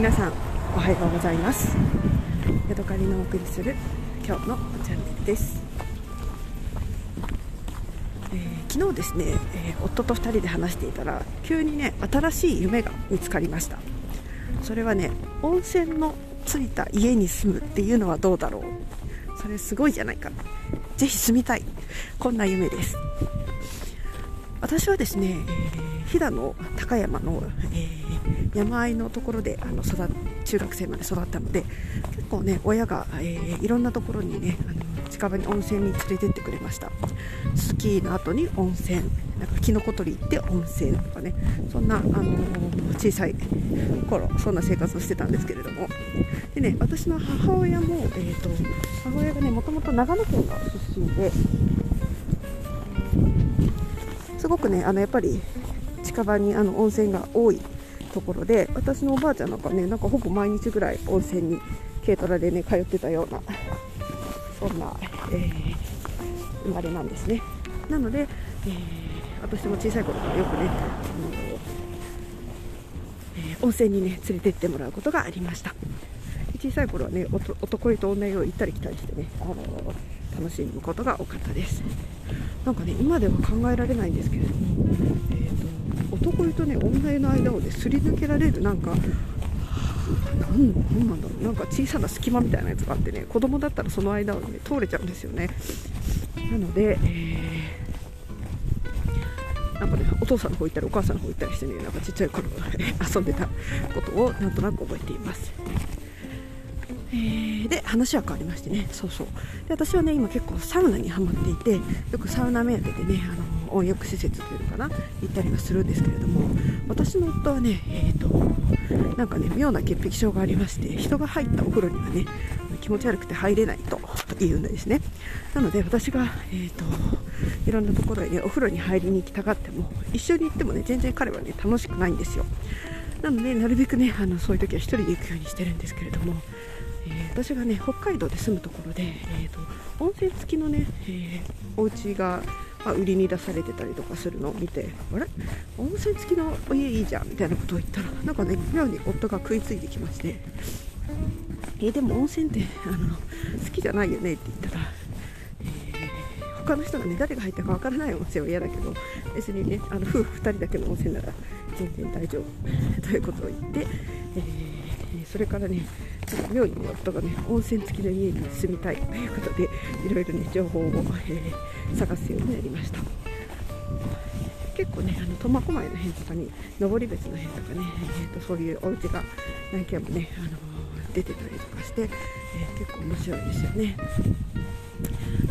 皆さんおはようございます。ヤドカリのお送りする今日のチャンネルです、えー、昨日ですね、えー、夫と2人で話していたら急にね新しい夢が見つかりました。それはね温泉のついた家に住むっていうのはどうだろう。それすごいじゃないか。ぜひ住みたい。こんな夢です。私はですね、えー、飛騨の高山の、えー、山あいのところであの育中学生まで育ったので結構ね親が、えー、いろんなところにねあの近場に温泉に連れてってくれました。スキーの後に温泉なんかキノコ取り行って温泉とかねそんな、あのー、小さい頃そんな生活をしてたんですけれども。でね私の母親も、えーと、母親がねもともと長野県の出身ですごくねあのやっぱり近場にあの温泉が多いところで私のおばあちゃんなんかねなんかほぼ毎日ぐらい温泉に軽トラでね通ってたようなそんな、えー、生まれなんですね。なので、えー、私も小さい頃からよくね、えー、温泉にね連れて行ってもらうことがありました。小さい頃はね男湯と女湯を行ったり来たりしてね、あの楽しむことが多かったです。なんかね今では考えられないんですけれども、えーと、男湯とね女湯の間をねすり抜けられるなんかななんだろうなんか小さな隙間みたいなやつがあってね子供だったらその間を、ね、通れちゃうんですよね。なので、えー、なんかねお父さんの方行ったりお母さんの方行ったりしてねなんかちっちゃい頃ね遊んでたことをなんとなく覚えています。えー、で話は変わりましてね。そうそう。で私はね今結構サウナにはまっていてよくサウナ目当てでねあの温浴施設というのかな行ったりはするんですけれども私の夫はねえ、ー、となんかね妙な潔癖症がありまして人が入ったお風呂にはね気持ち悪くて入れないと言うんですね。なので私が、えーと、いろんなところへ、ね、お風呂に入りに行きたがっても一緒に行ってもね全然彼はね楽しくないんですよ。なのでなるべくねあのそういう時は1人で行くようにしてるんですけれどもえー、私がね北海道で住むところで、えーと、温泉付きのね、えー、お家が、あ、売りに出されてたりとかするのを見てあれ？温泉付きの家いいじゃんみたいなことを言ったらなんかね妙に夫が食いついてきましてえ、でも温泉ってあの好きじゃないよねって言ったら、えー、他の人がね誰が入ったかわからない温泉は嫌だけど別にねあの夫婦2人だけの温泉なら全然大丈夫ということを言って、えー、それからね妙に夫がね温泉付きの家に住みたいということでいろいろね情報を、えー、探すようになりました。結構ねあの苫小牧の辺とかに登別の辺とかね、えーと、そういうお家が何軒もね、あのー、出てたりとかして、えー、結構面白いですよね。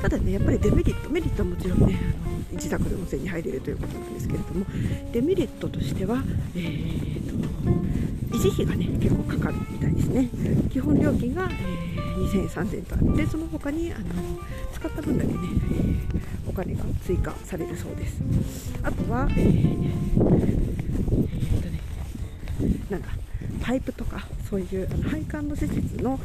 ただねやっぱりデメリットメリットはもちろんねあの自宅で温泉に入れるということなんですけれどもデメリットとしては、えーと、維持費がね結構かかるみたいですね。基本料金が、えー、2000円3000円とあってその他にあの使った分だけね、えー、お金が追加されるそうです。あとは、えー、えー、とねなんかパイプとかそういうあの配管の施設の、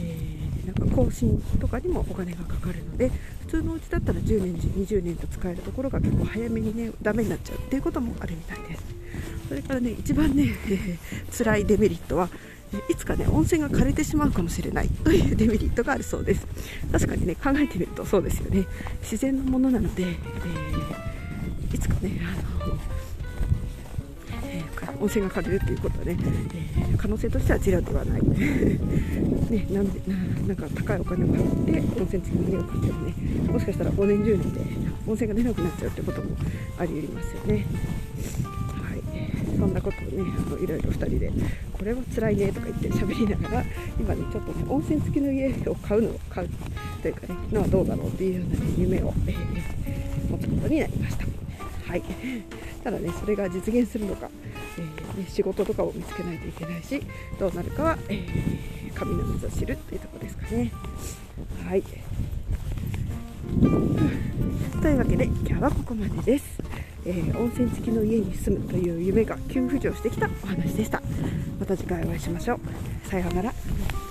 えーなんか更新とかにもお金がかかるので普通のお家だったら10年20年と使えるところが結構早めにねダメになっちゃうっていうこともあるみたいです。それからね一番ね、えー、辛いデメリットはいつかね温泉が枯れてしまうかもしれないというデメリットがあるそうです。確かにね考えてみるとそうですよね。自然のものなので、えー、いつかねあのえ温泉が枯れるということはね、えー、可能性としてはゼロではない。ね、なんでなんか高いお金を払って温泉付きの家を買ってもねもしかしたら5年10年で温泉が出なくなっちゃうってこともあり得ますよね。そんなことをねあのいろいろ2人でこれは辛いねとか言って喋りながら今ねちょっとね温泉付きの家を買うのを買うというかねのはどうだろうっていうような、ね、夢を、えー、持つことになりました。はい、ただねそれが実現するのかえー、ね、仕事とかを見つけないといけないしどうなるかは、えー、神の水を知るっていうとこですかね。はいというわけで今日はここまでです、えー、温泉付きの家に住むという夢が急浮上してきたお話でした。また次回お会いしましょう。さようなら。